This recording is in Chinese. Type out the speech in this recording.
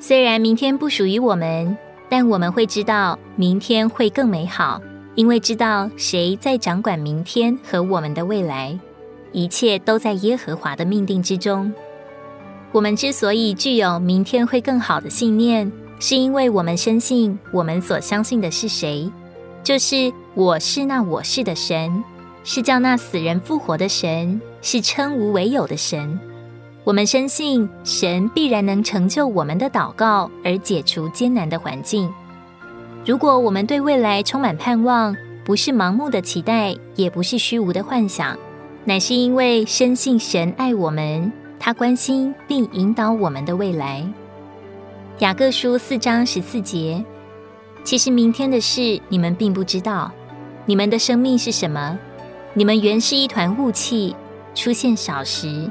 虽然明天不属于我们，但我们会知道明天会更美好，因为知道谁在掌管明天和我们的未来，一切都在耶和华的命定之中。我们之所以具有明天会更好的信念，是因为我们深信我们所相信的是谁，就是我是那我是的神，是叫那死人复活的神，是称无为有的神。我们深信神必然能成就我们的祷告，而解除艰难的环境。如果我们对未来充满盼望，不是盲目的期待，也不是虚无的幻想，乃是因为深信神爱我们，他关心并引导我们的未来。雅各书四章十四节，其实明天的事你们并不知道，你们的生命是什么？你们原是一团雾气，出现少时。